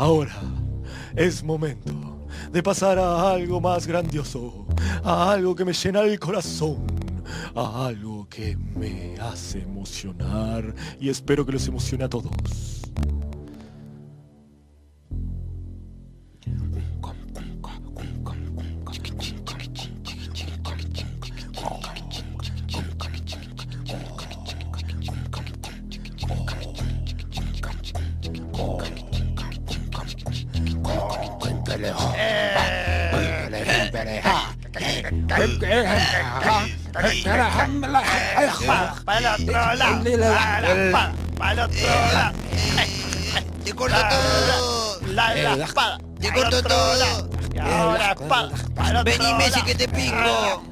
Ahora es momento de pasar a algo más grandioso, a algo que me llena el corazón, a algo que me hace emocionar y espero que los emocione a todos. Para el otro lado. Para, el otro lado. Te corto todo. La, la espada. Te corto todo. Vení, Messi, que te pingo.